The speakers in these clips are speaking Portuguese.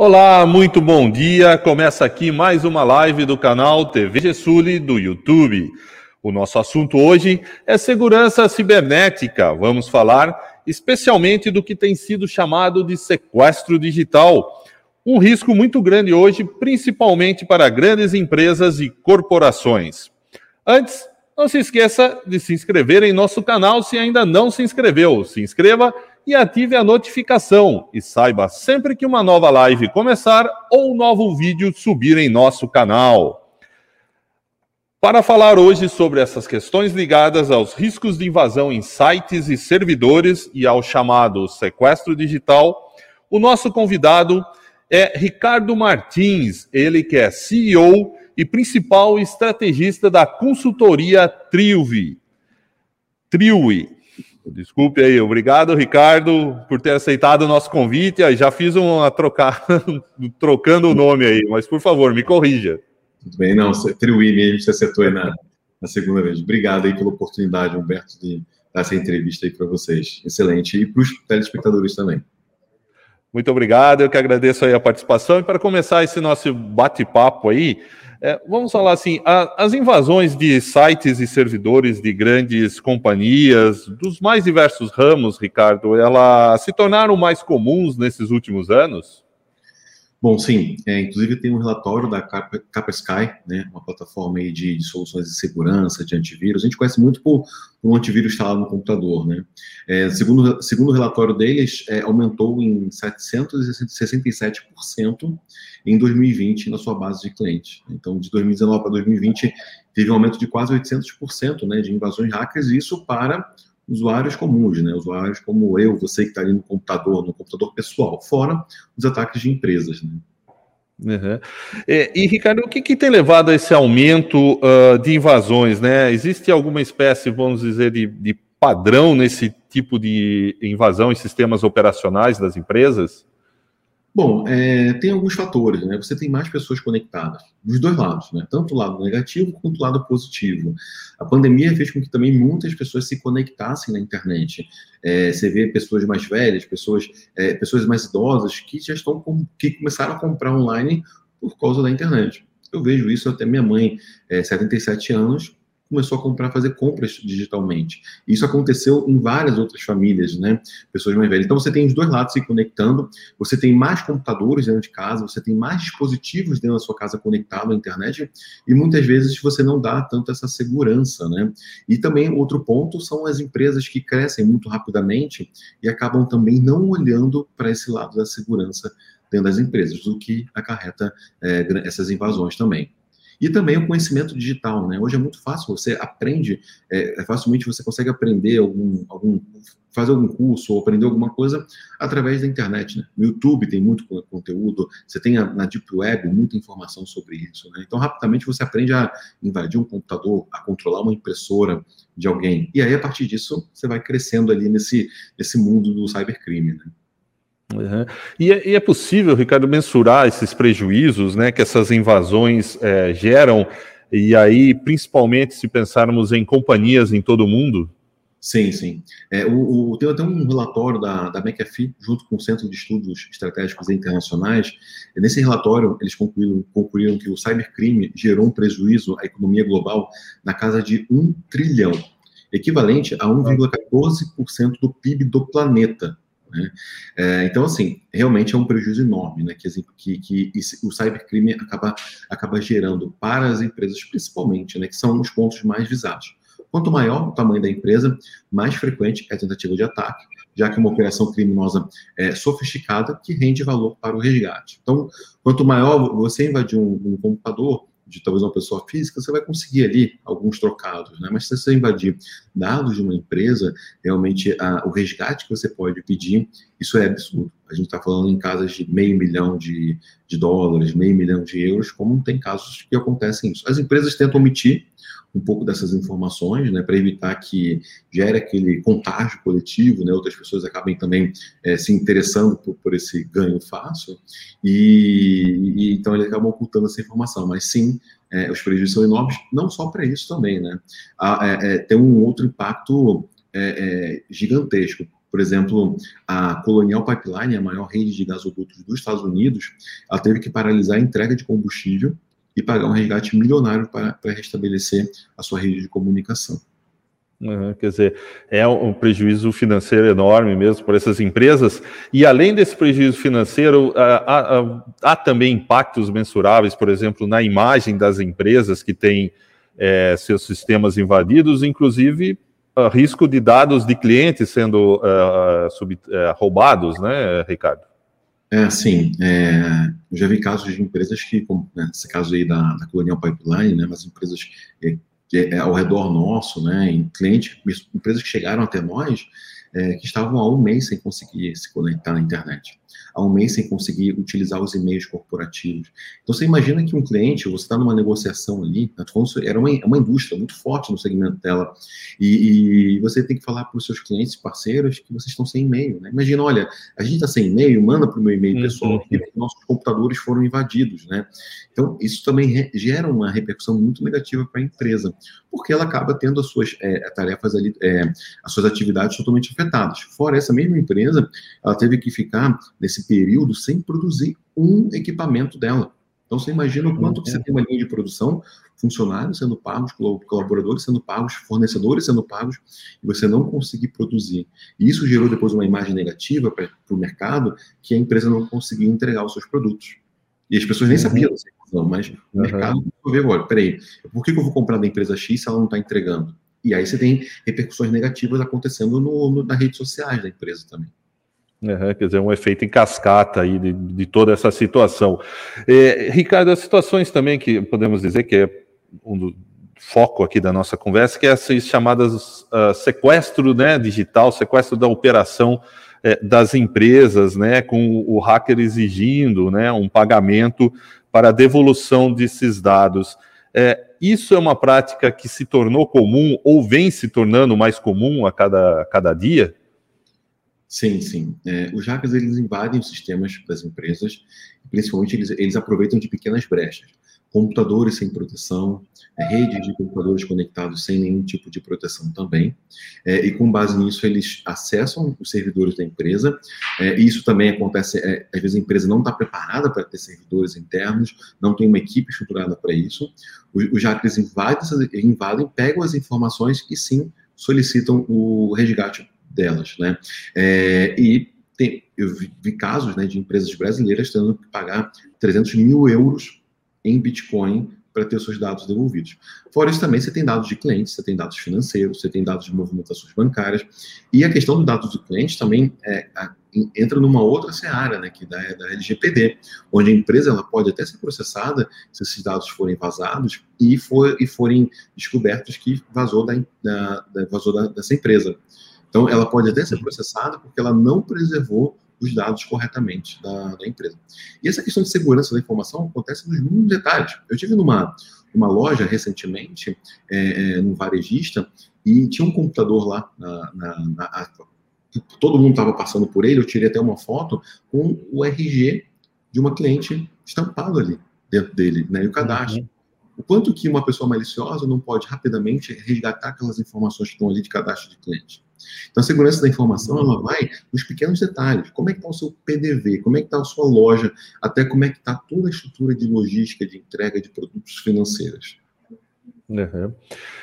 Olá, muito bom dia. Começa aqui mais uma live do canal TV Gessuli do YouTube. O nosso assunto hoje é segurança cibernética. Vamos falar especialmente do que tem sido chamado de sequestro digital. Um risco muito grande hoje, principalmente para grandes empresas e corporações. Antes, não se esqueça de se inscrever em nosso canal se ainda não se inscreveu. Se inscreva e ative a notificação e saiba sempre que uma nova live começar ou um novo vídeo subir em nosso canal. Para falar hoje sobre essas questões ligadas aos riscos de invasão em sites e servidores e ao chamado sequestro digital, o nosso convidado é Ricardo Martins, ele que é CEO e principal estrategista da consultoria Triuvi. Triuvi, Desculpe aí, obrigado, Ricardo, por ter aceitado o nosso convite. Já fiz uma trocar, trocando o nome aí, mas por favor, me corrija. Tudo bem, não, Triuí mesmo, você acertou aí na, na segunda vez. Obrigado aí pela oportunidade, Humberto, de dar essa entrevista aí para vocês. Excelente. E para os telespectadores também. Muito obrigado, eu que agradeço aí a participação. E para começar esse nosso bate-papo aí, é, vamos falar assim, a, as invasões de sites e servidores de grandes companhias, dos mais diversos ramos, Ricardo, elas se tornaram mais comuns nesses últimos anos? Bom, sim. É, inclusive tem um relatório da Capa, Sky, né, uma plataforma aí de, de, soluções de segurança, de antivírus. A gente conhece muito por, por um antivírus instalado no computador. Né? É, segundo, segundo o relatório deles, é, aumentou em 767% em 2020 na sua base de clientes. Então, de 2019 para 2020, teve um aumento de quase 800% né, de invasões hackers, e isso para usuários comuns, né? Usuários como eu, você que está ali no computador, no computador pessoal, fora os ataques de empresas, né? Uhum. E, e, Ricardo, o que, que, tem levado a esse aumento uh, de invasões? Né? Existe alguma espécie, vamos dizer, de, de padrão nesse tipo de invasão em sistemas operacionais das empresas? Bom, é, tem alguns fatores, né? Você tem mais pessoas conectadas, dos dois lados, né? Tanto o lado negativo quanto o lado positivo. A pandemia fez com que também muitas pessoas se conectassem na internet. É, você vê pessoas mais velhas, pessoas, é, pessoas mais idosas que já estão com, que começaram a comprar online por causa da internet. Eu vejo isso até minha mãe, é, 77 anos, começou a comprar, fazer compras digitalmente. Isso aconteceu em várias outras famílias, né? Pessoas mais velhas. Então você tem os dois lados se conectando, você tem mais computadores dentro de casa, você tem mais dispositivos dentro da sua casa conectados à internet, e muitas vezes você não dá tanto essa segurança, né? E também outro ponto são as empresas que crescem muito rapidamente e acabam também não olhando para esse lado da segurança dentro das empresas, o que acarreta é, essas invasões também. E também o conhecimento digital, né? Hoje é muito fácil, você aprende, é, é, facilmente você consegue aprender algum, algum, fazer algum curso ou aprender alguma coisa através da internet, né? No YouTube tem muito conteúdo, você tem na Deep Web muita informação sobre isso, né? Então, rapidamente você aprende a invadir um computador, a controlar uma impressora de alguém. E aí, a partir disso, você vai crescendo ali nesse, nesse mundo do cybercrime, né? Uhum. E, é, e, é, possível, Ricardo, mensurar esses prejuízos né, que essas invasões é, geram, e aí, principalmente se pensarmos em companhias em todo o mundo? Sim, sim. É, o, o, tem até um relatório da, da McAfee, junto com o Centro de Estudos Estratégicos Internacionais. Nesse relatório, eles concluíram, concluíram que o cybercrime gerou um prejuízo à economia global na casa de um trilhão, equivalente a 1,14% do PIB do planeta. Né? É, então, assim, realmente é um prejuízo enorme né, que, que, que o cybercrime acaba, acaba gerando para as empresas, principalmente, né, que são os pontos mais visados. Quanto maior o tamanho da empresa, mais frequente é a tentativa de ataque, já que é uma operação criminosa é, sofisticada que rende valor para o resgate. Então, quanto maior você invadir um, um computador, de talvez uma pessoa física, você vai conseguir ali alguns trocados, né? Mas se você invadir dados de uma empresa, realmente a, o resgate que você pode pedir, isso é absurdo. A gente está falando em casas de meio milhão de, de dólares, meio milhão de euros, como tem casos que acontecem isso. As empresas tentam omitir um pouco dessas informações, né, para evitar que gere aquele contágio coletivo, né, outras pessoas acabem também é, se interessando por, por, esse ganho fácil, e, e, então eles acabam ocultando essa informação. Mas sim, é, os prejuízos são enormes, não só para isso também, né? É, tem um outro impacto gigantesco. Por exemplo, a Colonial Pipeline, a maior rede de gasodutos dos Estados Unidos, ela teve que paralisar a entrega de combustível e pagar um resgate milionário para, para restabelecer a sua rede de comunicação. Uhum, quer dizer, é um prejuízo financeiro enorme mesmo para essas empresas. E além desse prejuízo financeiro, há, há, há também impactos mensuráveis, por exemplo, na imagem das empresas que têm é, seus sistemas invadidos, inclusive uh, risco de dados de clientes sendo uh, sub, uh, roubados, né, Ricardo? É, sim. É, eu já vi casos de empresas que, como né, esse caso aí da, da Colonial Pipeline, né, mas empresas é, é, ao redor nosso, né, em clientes, empresas que chegaram até nós, é, que estavam há um mês sem conseguir se conectar na internet há um mês sem conseguir utilizar os e-mails corporativos. Então, você imagina que um cliente, você está numa negociação ali, tá era uma, uma indústria muito forte no segmento dela, e, e você tem que falar para os seus clientes, parceiros, que vocês estão sem e-mail. Né? Imagina, olha, a gente está sem e-mail, manda para o meu e-mail uhum. pessoal que nossos computadores foram invadidos. Né? Então, isso também gera uma repercussão muito negativa para a empresa, porque ela acaba tendo as suas é, tarefas ali, é, as suas atividades totalmente afetadas. Fora essa mesma empresa, ela teve que ficar nesse período sem produzir um equipamento dela. Então, você imagina o quanto que você tem uma linha de produção, funcionários sendo pagos, colaboradores sendo pagos, fornecedores sendo pagos, e você não conseguir produzir. E isso gerou depois uma imagem negativa para o mercado, que a empresa não conseguia entregar os seus produtos. E as pessoas nem sabiam dessa questão, mas o mercado ver, olha, peraí, por que eu vou comprar da empresa X se ela não está entregando? E aí você tem repercussões negativas acontecendo no, no, nas redes sociais da empresa também. Uhum, quer dizer, um efeito em cascata aí de, de toda essa situação. É, Ricardo, as situações também que podemos dizer que é um do foco aqui da nossa conversa, que é essas chamadas uh, sequestro né, digital, sequestro da operação é, das empresas, né, com o hacker exigindo né, um pagamento para a devolução desses dados. É, isso é uma prática que se tornou comum ou vem se tornando mais comum a cada, a cada dia? Sim, sim. É, os hackers eles invadem os sistemas das empresas, principalmente eles, eles aproveitam de pequenas brechas. Computadores sem proteção, é, redes de computadores conectados sem nenhum tipo de proteção também. É, e com base nisso, eles acessam os servidores da empresa. É, isso também acontece, é, às vezes a empresa não está preparada para ter servidores internos, não tem uma equipe estruturada para isso. Os, os hackers invadem, invadem, pegam as informações e sim solicitam o resgate delas, né? É, e tem, eu vi, vi casos né, de empresas brasileiras tendo que pagar 300 mil euros em Bitcoin para ter seus dados devolvidos. Fora isso, também você tem dados de clientes, você tem dados financeiros, você tem dados de movimentações bancárias. E a questão dos dados do cliente também é, a, entra numa outra seara, né, que da, da LGPD, onde a empresa ela pode até ser processada se esses dados forem vazados e, for, e forem descobertos que vazou, da, da, da vazou da, dessa empresa. Então, ela pode até ser processada porque ela não preservou os dados corretamente da, da, empresa. E essa questão de segurança da informação acontece nos mínimos detalhes. Eu tive numa uma loja recentemente, é, é, num varejista, e tinha um computador lá, na, na, na, todo mundo estava passando por ele, eu tirei até uma foto com o RG de uma cliente estampado ali dentro dele, né, e o cadastro. Uhum. O quanto que uma pessoa maliciosa não pode rapidamente resgatar aquelas informações que estão ali de cadastro de cliente. Então, a segurança da informação, ela vai nos pequenos detalhes. Como é que está o seu PDV? Como é que está a sua loja? Até como é que está toda a estrutura de logística, de entrega de produtos financeiros. Uhum.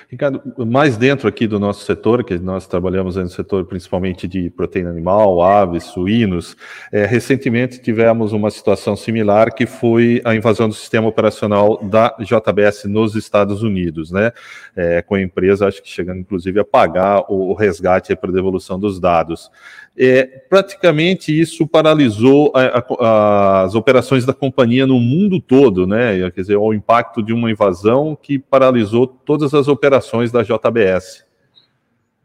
Ricardo, mais dentro aqui do nosso setor, que nós trabalhamos no setor principalmente de proteína animal, aves, suínos, é, recentemente tivemos uma situação similar que foi a invasão do sistema operacional da JBS nos Estados Unidos, né? É, com a empresa, acho que chegando inclusive a pagar o, o resgate para devolução dos dados é, praticamente isso paralisou a, a, as operações da companhia no mundo todo, né? Quer dizer, o impacto de uma invasão que paralisou todas as operações da JBS.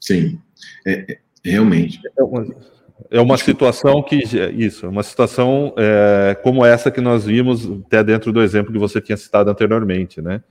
Sim, é, é, realmente. É uma, é uma situação que isso, uma situação é, como essa que nós vimos até dentro do exemplo que você tinha citado anteriormente, né?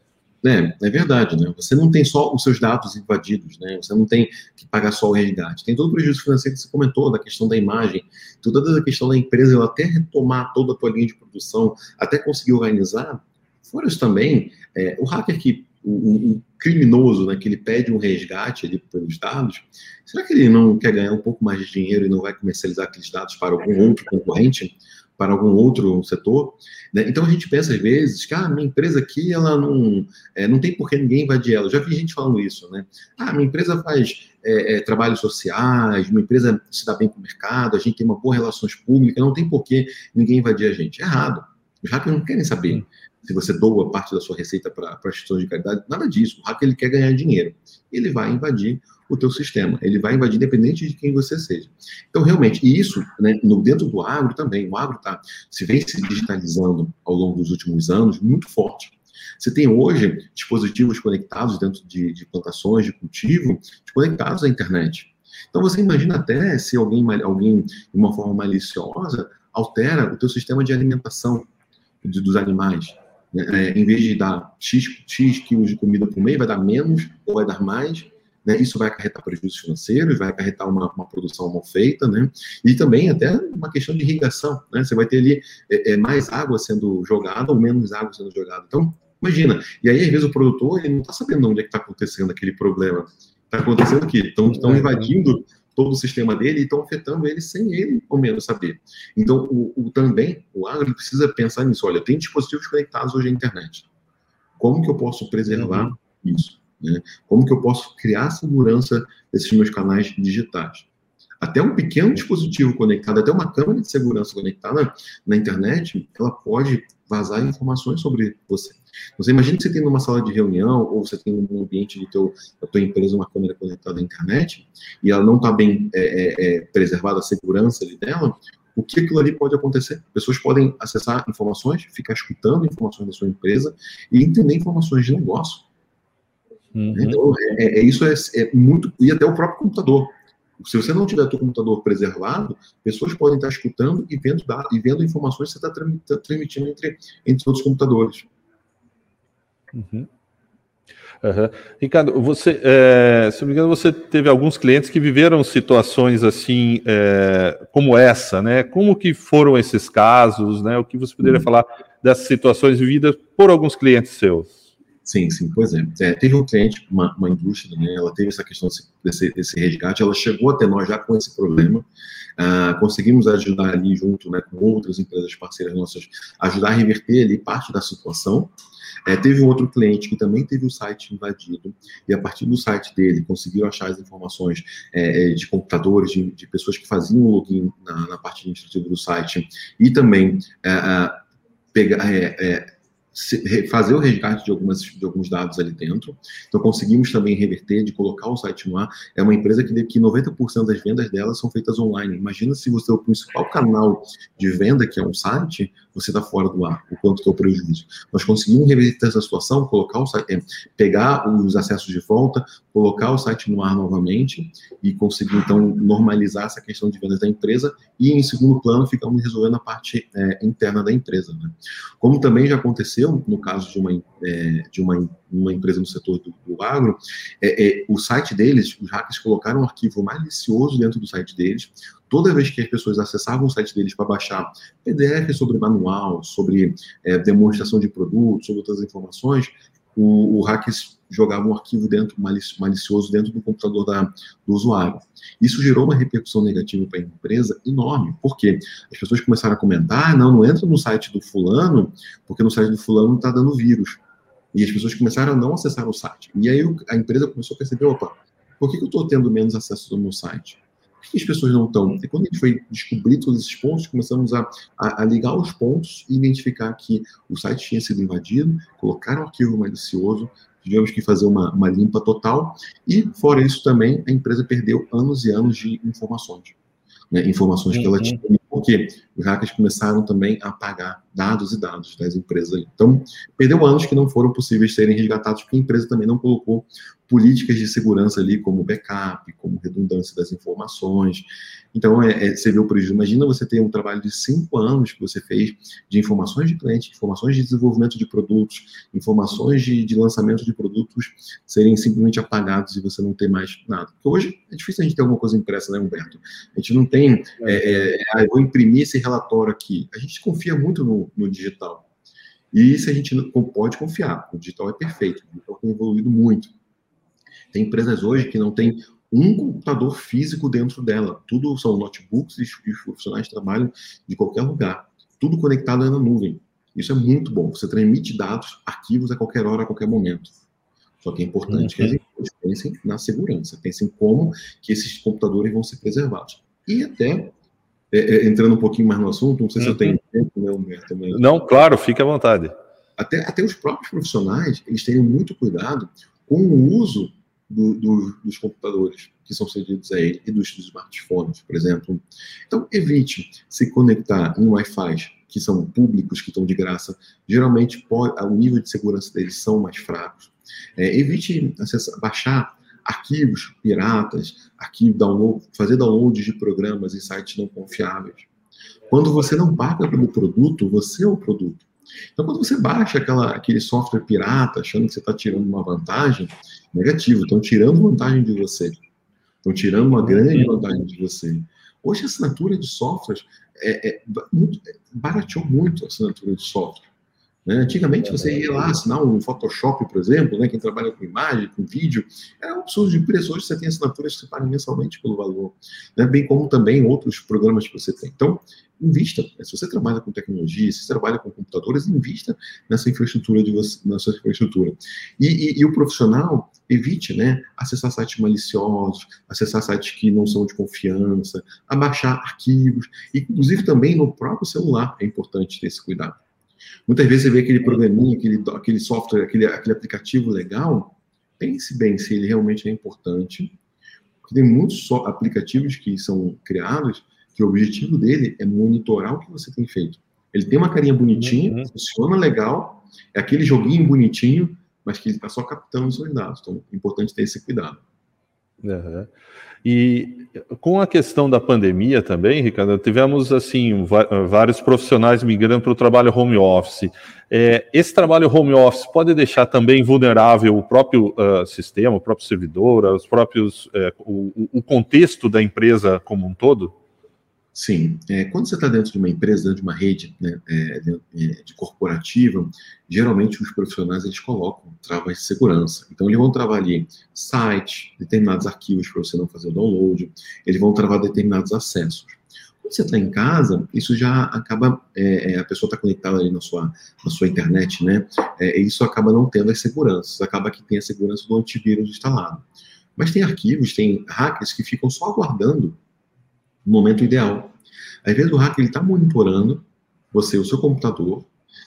É, é verdade, né? Você não tem só os seus dados invadidos, né? Você não tem que pagar só o resgate. Tem todo o prejuízo financeiro que você comentou, da questão da imagem, toda a questão da empresa, ela até retomar toda a tua linha de produção, até conseguir organizar. Fora isso também, é, o hacker que o, o, criminoso, né, que ele pede um resgate ali pelos dados, será que ele não quer ganhar um pouco mais de dinheiro e não vai comercializar aqueles dados para algum outro concorrente, para algum outro setor? Né? Então a gente pensa às vezes que ah, minha empresa aqui ela não, é, não tem por que ninguém invadir ela. Já vi gente falando isso, né? Ah, minha empresa faz é, é, trabalhos sociais, minha empresa se dá bem com o mercado, a gente tem uma boa relações públicas, não tem por que ninguém invadir a gente. Errado. Os hackers não querem saber se você doa parte da sua receita para instituições de caridade, nada disso. O hacker ele quer ganhar dinheiro. Ele vai invadir o teu sistema. Ele vai invadir independente de quem você seja. Então, realmente, e isso, né, no, dentro do agro também, o agro tá, se vem se digitalizando ao longo dos últimos anos muito forte. Você tem hoje dispositivos conectados dentro de, de plantações de cultivo, conectados à internet. Então, você imagina até se alguém, alguém de uma forma maliciosa, altera o teu sistema de alimentação dos animais. Né? É, em vez de dar X, X quilos de comida por mês, vai dar menos ou vai dar mais. Né? Isso vai acarretar prejuízos financeiros, vai acarretar uma, uma, produção mal feita, né? E também até uma questão de irrigação, né? Você vai ter ali é, é, mais água sendo jogada ou menos água sendo jogada. Então, imagina. E aí, às vezes, o produtor ele não está sabendo onde é que está acontecendo aquele problema. Está acontecendo aqui, estão invadindo todo o sistema dele e estão afetando ele sem ele, ao menos, saber. Então, o, o também, o agro precisa pensar nisso. Olha, tem dispositivos conectados hoje à internet. Como que eu posso preservar uhum. isso? Né? Como que eu posso criar segurança desses meus canais digitais? Até um pequeno dispositivo conectado, até uma câmera de segurança conectada na internet, ela pode vazar informações sobre você. Você imagina que você tem numa sala de reunião ou você tem num ambiente de teu, da tua empresa uma câmera conectada à internet e ela não está bem é, é, é, preservada a segurança ali dela, o que aquilo ali pode acontecer? Pessoas podem acessar informações, ficar escutando informações da sua empresa e entender informações de negócio. Uhum. Então, é, é, é isso é, é, muito. E até o próprio computador. Se você não tiver o computador preservado, pessoas podem estar escutando e vendo, e vendo informações que você está transmitindo entre, entre outros computadores. Uhum. Uhum. Ricardo, você, é, se não me engano, você teve alguns clientes que viveram situações assim é, como essa, né? Como que foram esses casos, né? O que você poderia uhum. falar dessas situações vividas por alguns clientes seus? Sim, sim, pois é. é teve um cliente, uma, uma, indústria, né, ela teve essa questão desse, desse, resgate, ela chegou até nós já com esse problema, uh, conseguimos ajudar ali junto né, com outras empresas parceiras nossas, ajudar a reverter ali parte da situação, é, teve um outro cliente que também teve o site invadido, e a partir do site dele conseguiu achar as informações é, é de computadores, de, de, pessoas que faziam o login na, na parte administrativa do site, e também é, pegar é, fazer o resgate de, algumas, de alguns dados ali dentro. Então, conseguimos também reverter, de colocar o site no ar. É uma empresa que, que 90% das vendas dela são feitas online. Imagina se você, o principal canal de venda, que é um site, você está fora do ar, o quanto que é o prejuízo. Nós conseguimos reverter essa situação, colocar o site, é, pegar os acessos de volta, colocar o site no ar novamente e conseguir, então, normalizar essa questão de vendas da empresa e, em segundo plano, ficamos resolvendo a parte é, interna da empresa. Né? Como também já aconteceu no caso de uma, é, de uma, uma empresa no setor do, do agro, é, é, o site deles, os hackers colocaram um arquivo malicioso dentro do site deles, toda vez que as pessoas acessavam o site deles para baixar PDF sobre manual, sobre é, demonstração de produtos, sobre outras informações, o, o hackers jogava um arquivo dentro malicioso dentro do computador da, do usuário. Isso gerou uma repercussão negativa para a empresa enorme, porque as pessoas começaram a comentar, ah, não, não entra no site do fulano, porque no site do fulano está dando vírus. E as pessoas começaram a não acessar o site. E aí a empresa começou a perceber, opa, por que, eu estou tendo menos acesso ao meu site? Por que as pessoas não estão? E quando a gente foi descobrir todos esses pontos, começamos a, a, a, ligar os pontos e identificar que o site tinha sido invadido, colocar um arquivo malicioso, tivemos que fazer uma, uma limpa total, e fora isso também, a empresa perdeu anos e anos de informações. Né, informações que ela uhum. tinha, porque os hackers começaram também a apagar dados e dados das empresas. Então, perdeu anos que não foram possíveis serem resgatados, porque a empresa também não colocou políticas de segurança ali, como backup, como redundância das informações. Então, é, é, você vê o prejuízo. Imagina você ter um trabalho de cinco anos que você fez de informações de cliente, informações de desenvolvimento de produtos, informações de, de lançamento de produtos serem simplesmente apagados e você não ter mais nada. Porque hoje é difícil a gente ter alguma coisa impressa, né, Humberto? A gente não tem, é, é, ah, vou imprimir esse relatório aqui. A gente confia muito no, no digital. E isso a gente pode confiar. O digital é perfeito, o digital tem evoluído muito. Tem empresas hoje que não tem um computador físico dentro dela. Tudo são notebooks e os profissionais trabalham de qualquer lugar. Tudo conectado na nuvem. Isso é muito bom. Você transmite dados, arquivos a qualquer hora, a qualquer momento. Só que é importante uhum. que as empresas pensem na segurança, pensem como que esses computadores vão ser preservados. E até, é, é, entrando um pouquinho mais no assunto, não sei uhum. se eu tenho uhum. tempo, né, Humberto? Mas... Não, claro, fique à vontade. Até, até os próprios profissionais, eles têm muito cuidado com o uso do, do, dos computadores que são cedidos a ele e dos, smartphones, por exemplo. Então, evite se conectar em Wi-Fi que são públicos, que estão de graça. Geralmente, o nível de segurança deles são mais fracos. É, evite acessar, baixar arquivos piratas, arquivo download, fazer download de programas em sites não confiáveis. Quando você não paga pelo produto, você é o produto. Então, quando você baixa aquela, aquele software pirata, achando que você está tirando uma vantagem, negativo, estão tirando vantagem de você. Estão tirando uma grande vantagem de você. Hoje, a assinatura de softwares é, é, barateou muito a assinatura de software. Né? Antigamente você ia lá assinar um Photoshop, por exemplo, né? quem trabalha com imagem, com vídeo, era um absurdo de preço. Hoje você tem assinaturas que você paga mensalmente pelo valor, né? bem como também outros programas que você tem. Então, invista. Né? Se você trabalha com tecnologia, se você trabalha com computadores, invista nessa infraestrutura de você, nessa infraestrutura. E, e, e o profissional evite, né, acessar sites maliciosos, acessar sites que não são de confiança, abaixar arquivos, inclusive também no próprio celular é importante ter esse cuidado. Muitas vezes você vê aquele programinha, aquele, aquele software, aquele, aquele aplicativo legal, pense bem se ele realmente é importante. Porque tem muitos aplicativos que são criados que o objetivo dele é monitorar o que você tem feito. Ele tem uma carinha bonitinha, uhum. funciona legal, é aquele joguinho bonitinho, mas que ele está só captando os seus dados. Então, é importante ter esse cuidado. Uhum. E com a questão da pandemia também, Ricardo, tivemos assim vários profissionais migrando para o trabalho home office. É, esse trabalho home office pode deixar também vulnerável o próprio uh, sistema, o próprio servidor, os próprios uh, o, o contexto da empresa como um todo? Sim, é, quando você está dentro de uma empresa, dentro de uma rede né, é, de, é, de, corporativa, geralmente os profissionais eles colocam travas de segurança. Então eles vão travar ali site, determinados arquivos para você não fazer o download, eles vão travar determinados acessos. Quando você está em casa, isso já acaba, é, é a pessoa está conectada ali na sua, na sua internet, né? É, isso acaba não tendo as seguranças, acaba que tem a segurança do antivírus instalado. Mas tem arquivos, tem hackers que ficam só aguardando no momento ideal. Às vezes o hacker está monitorando você, o seu computador,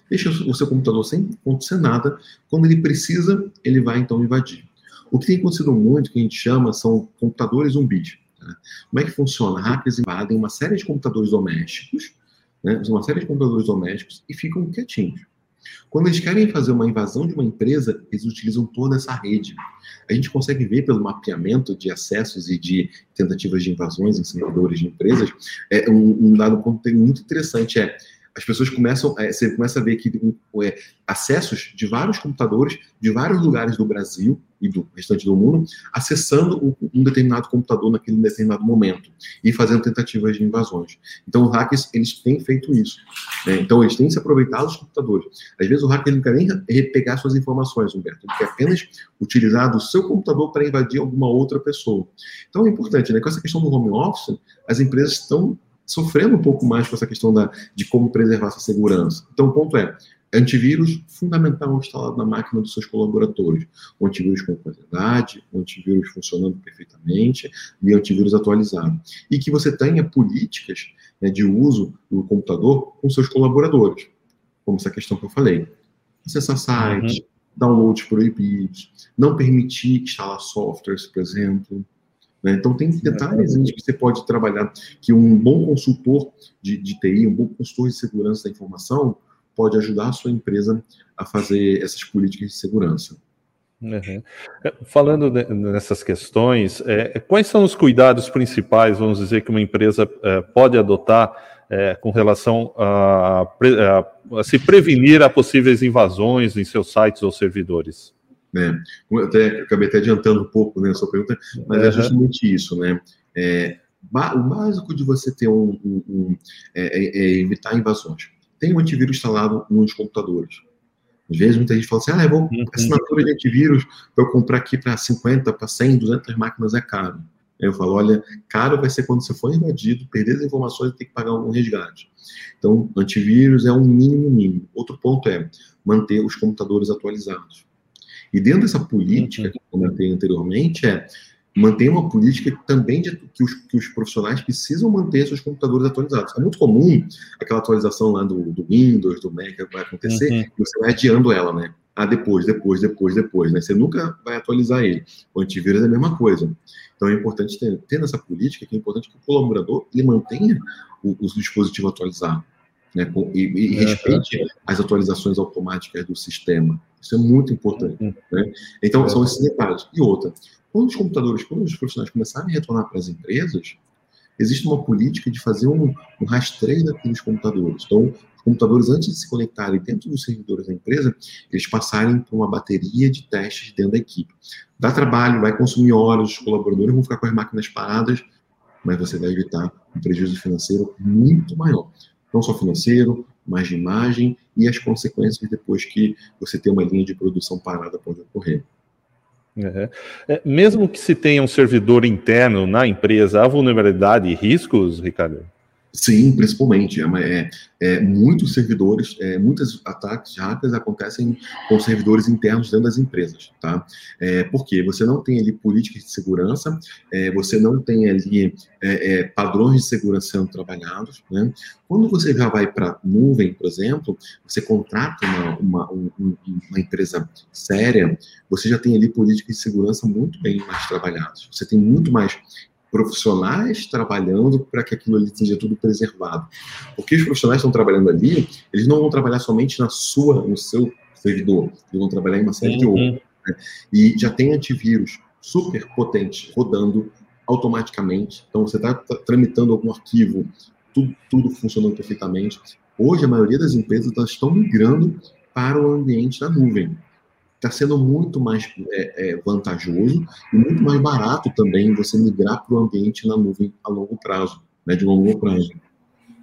deixa o seu computador sem acontecer nada. Quando ele precisa, ele vai então invadir. O que tem acontecido muito, que a gente chama, são computadores zumbis. Né? Como é que funciona? Hackers invadem uma série de computadores domésticos, né? uma série de computadores domésticos e ficam quietinhos. Quando eles querem fazer uma invasão de uma empresa, eles utilizam toda essa rede. A gente consegue ver pelo mapeamento de acessos e de tentativas de invasões em servidores de empresas, é um, um dado muito interessante é as pessoas começam, é, você começa a ver que é, acessos de vários computadores de vários lugares do Brasil e do restante do mundo, acessando um determinado computador naquele determinado momento e fazendo tentativas de invasões. Então, os hackers, eles têm feito isso. Né? Então, eles têm se aproveitado dos computadores. Às vezes, o hacker não quer nem pegar suas informações, Humberto. Ele quer apenas utilizar do seu computador para invadir alguma outra pessoa. Então, é importante, né? Com essa questão do home office, as empresas estão sofrendo um pouco mais com essa questão da, de como preservar essa segurança. Então, o ponto é, antivírus fundamental instalado na máquina dos seus colaboradores. O antivírus com qualidade, o antivírus funcionando perfeitamente e antivírus atualizado. E que você tenha políticas né, de uso do computador com seus colaboradores, como essa questão que eu falei. Acessar sites, uhum. downloads proibidos, não permitir instalar softwares, por exemplo, né? Então, tem detalhes que você pode trabalhar, que um bom consultor de, de TI, um bom consultor de segurança da informação, pode ajudar a sua empresa a fazer essas políticas de segurança. Uhum. Falando de, nessas questões, é, quais são os cuidados principais, vamos dizer, que uma empresa é, pode adotar é, com relação a, a, a, se prevenir a possíveis invasões em seus sites ou servidores? Né? Eu até, acabei até adiantando um pouco né, a sua pergunta, mas uhum. é justamente isso, né? É, o básico de você ter um, um, um é, é, é, evitar invasões. Tem um antivírus instalado nos computadores. Às vezes muita gente fala assim, ah, eu vou, uhum. assinatura de antivírus para eu comprar aqui para 50, para 100, 200 máquinas é caro. Eu falo, olha, caro vai ser quando você for invadido, perder as informações e ter que pagar um resgate. Então, antivírus é um mínimo mínimo. Outro ponto é manter os computadores atualizados. E dentro dessa política que eu comentei anteriormente, é manter uma política também de que os, que os profissionais precisam manter seus computadores atualizados. É muito comum aquela atualização lá do, do Windows, do Mac, que vai acontecer, uhum. e você vai adiando ela, né? Ah, depois, depois, depois, depois, né? Você nunca vai atualizar ele. O antivírus é a mesma coisa. Então é importante ter, ter nessa política que é importante que o colaborador ele mantenha o, o dispositivo atualizado. Né, e, e respeite as atualizações automáticas do sistema. Isso é muito importante. Uhum. Né? Então, são esses detalhes. E outra, quando os computadores, quando os profissionais começarem a retornar para as empresas, existe uma política de fazer um, um rastreio daqueles computadores. Então, os computadores, antes de se conectarem dentro dos servidores da empresa, eles passarem por uma bateria de testes dentro da equipe. Dá trabalho, vai consumir horas, os colaboradores vão ficar com as máquinas paradas, mas você vai evitar um prejuízo financeiro muito maior. Não só financeiro, mas de imagem e as consequências depois que você tem uma linha de produção parada pode ocorrer. Uhum. É, mesmo que se tenha um servidor interno na empresa, há vulnerabilidade e riscos, Ricardo? Sim, principalmente. É, é, é, muitos servidores, é, muitos ataques hackers acontecem com servidores internos dentro das empresas, tá? É, porque você não tem ali políticas de segurança, é, você não tem ali é, é, padrões de segurança sendo trabalhados, né? Quando você já vai para nuvem, por exemplo, você contrata uma, uma, um, uma empresa séria, você já tem ali políticas de segurança muito bem mais trabalhadas. Você tem muito mais profissionais trabalhando para que aquilo ali seja tudo preservado. Porque os profissionais estão trabalhando ali, eles não vão trabalhar somente na sua, no seu servidor, eles vão trabalhar em uma série uhum. de outros. Né? E já tem antivírus super potente rodando automaticamente. Então você está tramitando algum arquivo, tudo, tudo funcionando perfeitamente. Hoje a maioria das empresas estão migrando para o ambiente da nuvem está sendo muito mais é, é, vantajoso e muito mais barato também você migrar para o ambiente na nuvem a longo prazo, né, de longo prazo.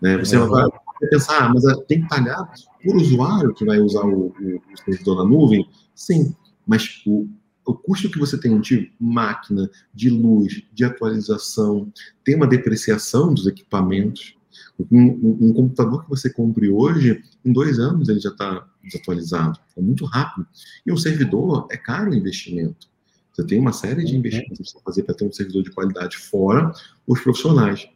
Né? Você é. vai pensar, ah, mas é, tem que pagar por usuário que vai usar o, o, o servidor na nuvem? Sim, mas o, o custo que você tem de máquina, de luz, de atualização, tem uma depreciação dos equipamentos. Um, um, computador que você compre hoje, em dois anos ele já está desatualizado. É muito rápido. E um servidor é caro o investimento. Você tem uma série de investimentos que você fazer para ter um servidor de qualidade fora os profissionais.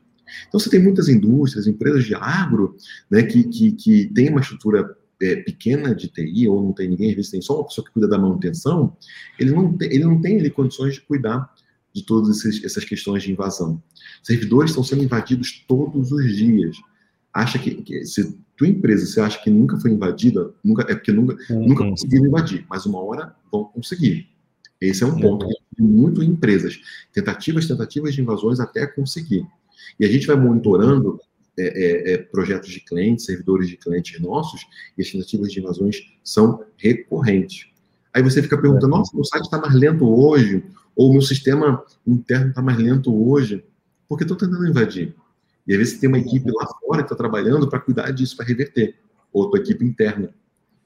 Então, você tem muitas indústrias, empresas de agro, né, que, que, que tem uma estrutura é, pequena de TI, ou não tem ninguém, às vezes tem só uma pessoa que cuida da manutenção, ele não tem, ele não tem condições de cuidar de todas essas questões de invasão. Servidores estão sendo invadidos todos os dias. Acha que, que se tua empresa você acha que nunca foi invadida, nunca, é porque nunca, uhum. nunca conseguiram invadir, mas uma hora vão conseguir. Esse é um ponto que tem muito em empresas. Tentativas, tentativas de invasões até conseguir. E a gente vai monitorando é, é, é, projetos de clientes, servidores de clientes nossos, e as tentativas de invasões são recorrentes. Aí você fica perguntando, nossa, meu site está mais lento hoje, ou meu sistema interno está mais lento hoje, porque estão tentando invadir. E às vezes você tem uma equipe lá fora que está trabalhando para cuidar disso, para reverter. Ou tua equipe interna.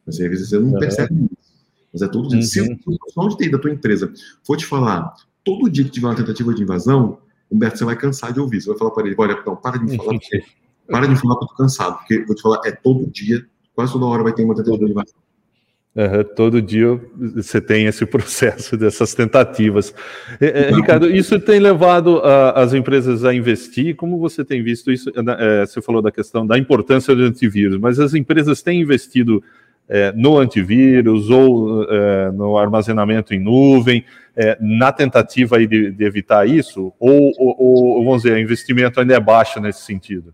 Mas às vezes você não percebe isso. Mas é todo dia. Uhum. Se o de TI da tua empresa for te falar, todo dia que tiver uma tentativa de invasão, Humberto, você vai cansar de ouvir. Você vai falar para ele, olha, não, para de me falar, porque, para de me falar porque eu tô cansado. Porque vou te falar, é todo dia, quase toda hora vai ter uma tentativa de invasão. Todo dia você tem esse processo dessas tentativas. É, é, Ricardo, isso tem levado a, as empresas a investir? Como você tem visto isso? É, você falou da questão da importância do antivírus, mas as empresas têm investido é, no antivírus ou no armazenamento em nuvem, na tentativa de, de, evitar isso? Ou, ou, ou, vamos dizer, o investimento ainda é baixo nesse sentido?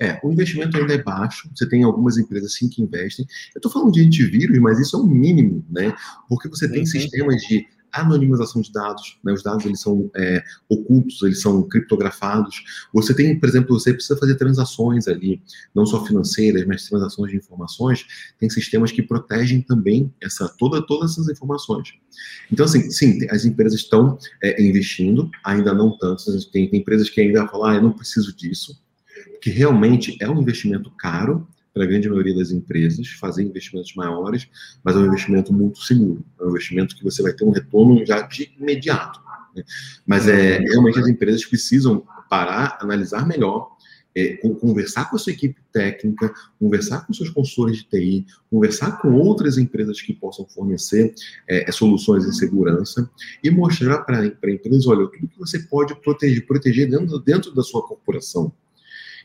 É, o investimento ainda é baixo, você tem algumas empresas sim que investem. Eu estou falando de antivírus, mas isso é o um mínimo, né? Porque você tem sistemas de anonimização de dados, né? os dados eles são é, ocultos, eles são criptografados. Você tem, por exemplo, você precisa fazer transações ali, não só financeiras, mas transações de informações. Tem sistemas que protegem também essa toda todas essas informações. Então, assim, sim, as empresas estão é, investindo, ainda não tanto. Tem, tem empresas que ainda falam, ah, eu não preciso disso que realmente é um investimento caro pela grande maioria das empresas, fazer investimentos maiores, mas é um investimento muito seguro. É um investimento que você vai ter um retorno já de imediato. Né? Mas é, realmente as empresas precisam parar, analisar melhor é, conversar com a sua equipe técnica, conversar com seus consultores de TI, conversar com outras empresas que possam fornecer é soluções em segurança e mostrar para a empresa, olha, tudo que você pode proteger, proteger dentro, dentro da sua corporação.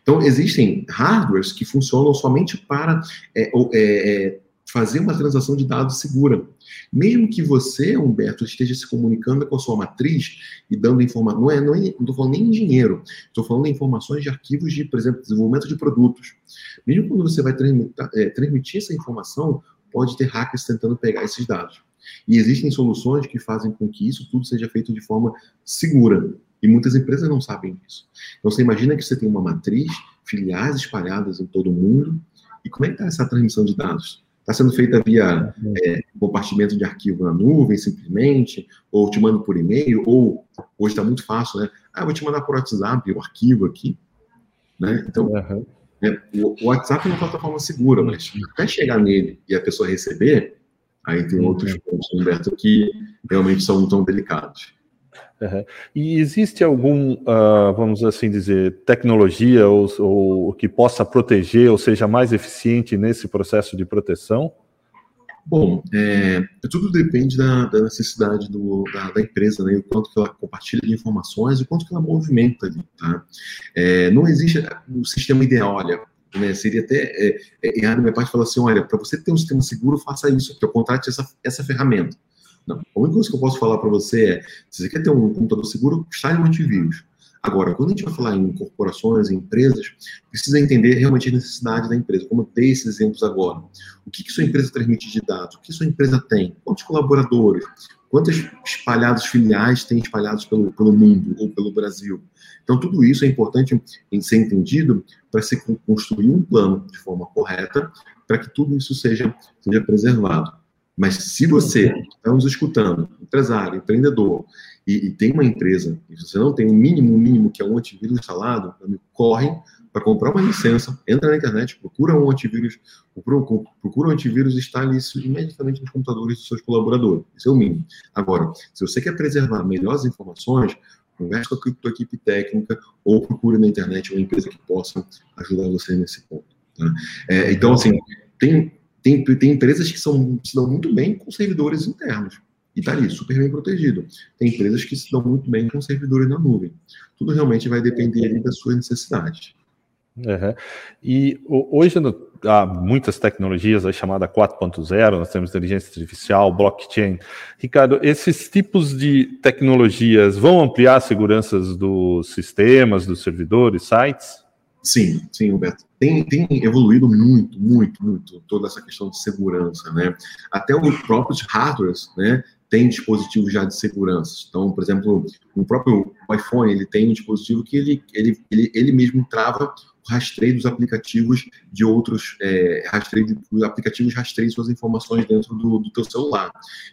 Então, existem hardwares que funcionam somente para é, é, fazer uma transação de dados segura. Mesmo que você, Humberto, esteja se comunicando com a sua matriz e dando informação, não é, não estou é, falando nem em dinheiro, estou falando de informações de arquivos de, por exemplo, desenvolvimento de produtos. Mesmo quando você vai é, transmitir essa informação, pode ter hackers tentando pegar esses dados. E existem soluções que fazem com que isso tudo seja feito de forma segura. E muitas empresas não sabem disso. Então você imagina que você tem uma matriz, filiais espalhadas em todo o mundo, e como é que está essa transmissão de dados? Está sendo feita via é, compartimento de arquivo na nuvem, simplesmente, ou te mando por e-mail, ou hoje está muito fácil, né? Ah, eu vou te mandar por WhatsApp o arquivo aqui. Né? Então, uhum. o, o, WhatsApp é uma plataforma segura, mas até chegar nele e a pessoa receber, aí tem outros pontos, Humberto, que realmente são tão delicados. Uhum. E existe algum, uh, vamos assim dizer, tecnologia ou, ou, que possa proteger ou seja mais eficiente nesse processo de proteção? Bom, é, tudo depende da, da necessidade do, da, da, empresa, né? O quanto que ela compartilha de informações, o quanto que ela movimenta ali, tá? É, não existe um sistema ideal, olha, né, seria até é, é, errado minha parte falar assim, olha, para você ter um sistema seguro, faça isso, que eu contrate essa, essa ferramenta. Não. A única coisa que eu posso falar para você é: se você quer ter um computador seguro, instale um antivírus. Agora, quando a gente vai falar em corporações, em empresas, precisa entender realmente a necessidade da empresa. Como eu dei esses exemplos agora. O que, que sua empresa transmite de dados? O que sua empresa tem? Quantos colaboradores? Quantas espalhados filiais tem espalhados pelo, pelo mundo ou pelo Brasil? Então, tudo isso é importante em ser entendido para se construir um plano de forma correta para que tudo isso seja, seja preservado. Mas se você está nos escutando, empresário, empreendedor, e, e, tem uma empresa, e você não tem o um mínimo, mínimo que é um antivírus instalado, corre para comprar uma licença, entra na internet, procura um antivírus, procura, procura um antivírus e instale isso imediatamente nos computadores dos seus colaboradores. Isso é o mínimo. Agora, se você quer preservar melhores informações, converse com a tua equipe técnica ou procure na internet uma empresa que possa ajudar você nesse ponto. Tá? É, então, assim, tem tem, tem empresas que são, se dão muito bem com servidores internos e está ali, super bem protegido. Tem empresas que se dão muito bem com servidores na nuvem. Tudo realmente vai depender ali das suas necessidades. Uhum. E hoje há muitas tecnologias, a chamada 4.0, nós temos inteligência artificial, blockchain. Ricardo, esses tipos de tecnologias vão ampliar as seguranças dos sistemas, dos servidores, sites? Sim, sim, Roberto. Tem, tem evoluído muito, muito, muito toda essa questão de segurança, né? Até os próprios hardwares, né? Tem dispositivos já de segurança. Então, por exemplo, o próprio iPhone, ele tem um dispositivo que ele, ele, ele, ele mesmo trava rastreio dos aplicativos de outros, é, rastreio de, aplicativos rastreiam suas informações dentro do, do teu celular.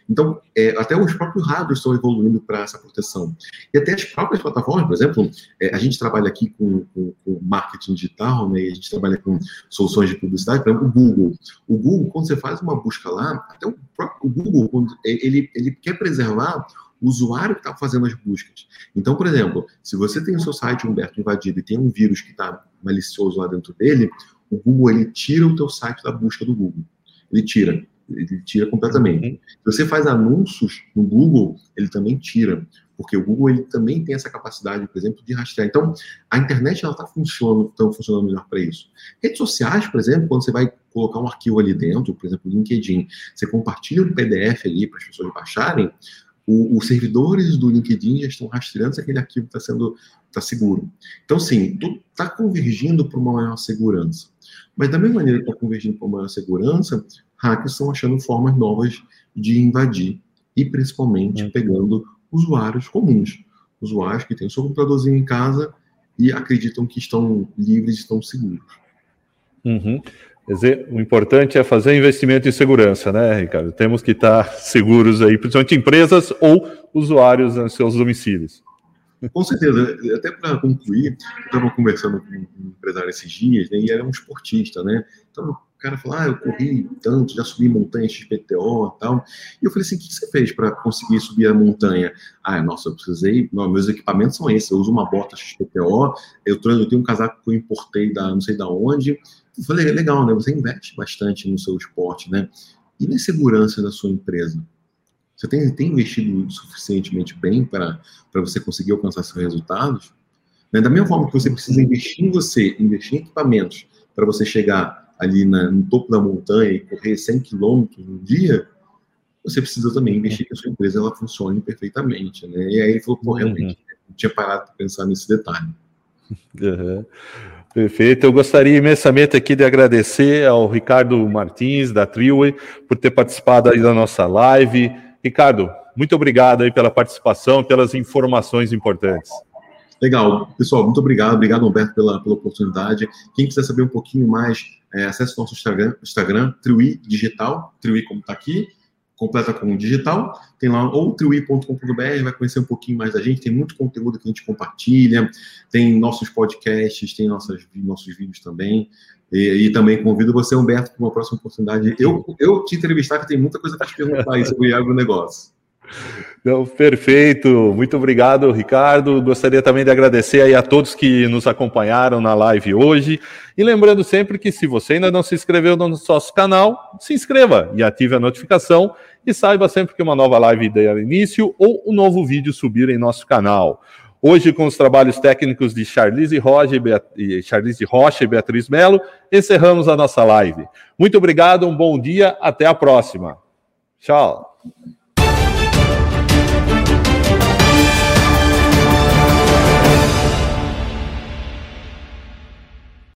Então, é, até os próprios hardwares estão evoluindo para essa proteção. E até as próprias plataformas, por exemplo, é, a gente trabalha aqui com, com, com, marketing digital, né, a gente trabalha com soluções de publicidade, por exemplo, o Google. O Google, quando você faz uma busca lá, até o próprio Google, quando ele, ele quer preservar o usuário que está fazendo as buscas. Então, por exemplo, se você tem o seu site, Humberto, invadido e tem um vírus que está malicioso lá dentro dele, o Google ele tira o teu site da busca do Google. Ele tira. Ele tira completamente. Uhum. Se você faz anúncios no Google, ele também tira. Porque o Google ele também tem essa capacidade, por exemplo, de rastrear. Então, a internet está funcionando, tá funcionando melhor para isso. Redes sociais, por exemplo, quando você vai colocar um arquivo ali dentro, por exemplo, LinkedIn, você compartilha um PDF ali para as pessoas baixarem, o, os servidores do LinkedIn já estão rastreando se aquele arquivo está sendo tá seguro. Então, sim, está convergindo para uma maior segurança. Mas da mesma maneira que está convergindo para uma maior segurança, hackers estão achando formas novas de invadir e principalmente uhum. pegando usuários comuns, usuários que têm seu computadorzinho em casa e acreditam que estão livres, estão seguros. Uhum. Quer dizer, o importante é fazer investimento em segurança, né, Ricardo? Temos que estar seguros aí, principalmente empresas ou usuários nos seus domicílios. Com certeza. Até para concluir, eu estava conversando com um empresário esses dias, né, e era um esportista, né? Então, cara falou, ah, eu corri tanto, já subi montanha XPTO e tal. E eu falei assim, o que você fez para conseguir subir a montanha? Ah, nossa, eu precisei, não, meus equipamentos são esses, eu uso uma bota XPTO, eu, eu tenho um casaco que eu importei da não sei da onde. Eu falei, é legal, né? Você investe bastante no seu esporte, né? E na segurança da sua empresa? Você tem, tem investido suficientemente bem para você conseguir alcançar seus resultados? Né? Da mesma forma que você precisa investir em você, investir em equipamentos para você chegar ali na, no topo da montanha e correr 100 quilômetros no dia, você precisa também investir que a sua empresa ela funcione perfeitamente, né? E aí ele falou, pô, realmente, uhum. não tinha parado para pensar nesse detalhe. Uhum. Perfeito. Eu gostaria imensamente aqui de agradecer ao Ricardo Martins, da Triway, por ter participado aí da nossa live. Ricardo, muito obrigado aí pela participação, pelas informações importantes. Legal. Pessoal, muito obrigado. Obrigado, Humberto, pela, pela oportunidade. Quem quiser saber um pouquinho mais, é, acesse o nosso Instagram, Instagram Triwi Digital, Triwi como está aqui, completa com digital. Tem lá ou triwi.com.br, vai conhecer um pouquinho mais da gente. Tem muito conteúdo que a gente compartilha, tem nossos podcasts, tem nossas, nossos vídeos também. E, e também convido você, Humberto, para uma próxima oportunidade. Eu, eu te entrevistar, que tem muita coisa para te perguntar aí sobre agronegócio. Perfeito, muito obrigado, Ricardo. Gostaria também de agradecer aí a todos que nos acompanharam na live hoje. E lembrando sempre que se você ainda não se inscreveu no nosso canal, se inscreva e ative a notificação e saiba sempre que uma nova live der início ou um novo vídeo subir em nosso canal. Hoje, com os trabalhos técnicos de Charlize Rocha e, Charlize Rocha e Beatriz Melo, encerramos a nossa live. Muito obrigado, um bom dia, até a próxima. Tchau.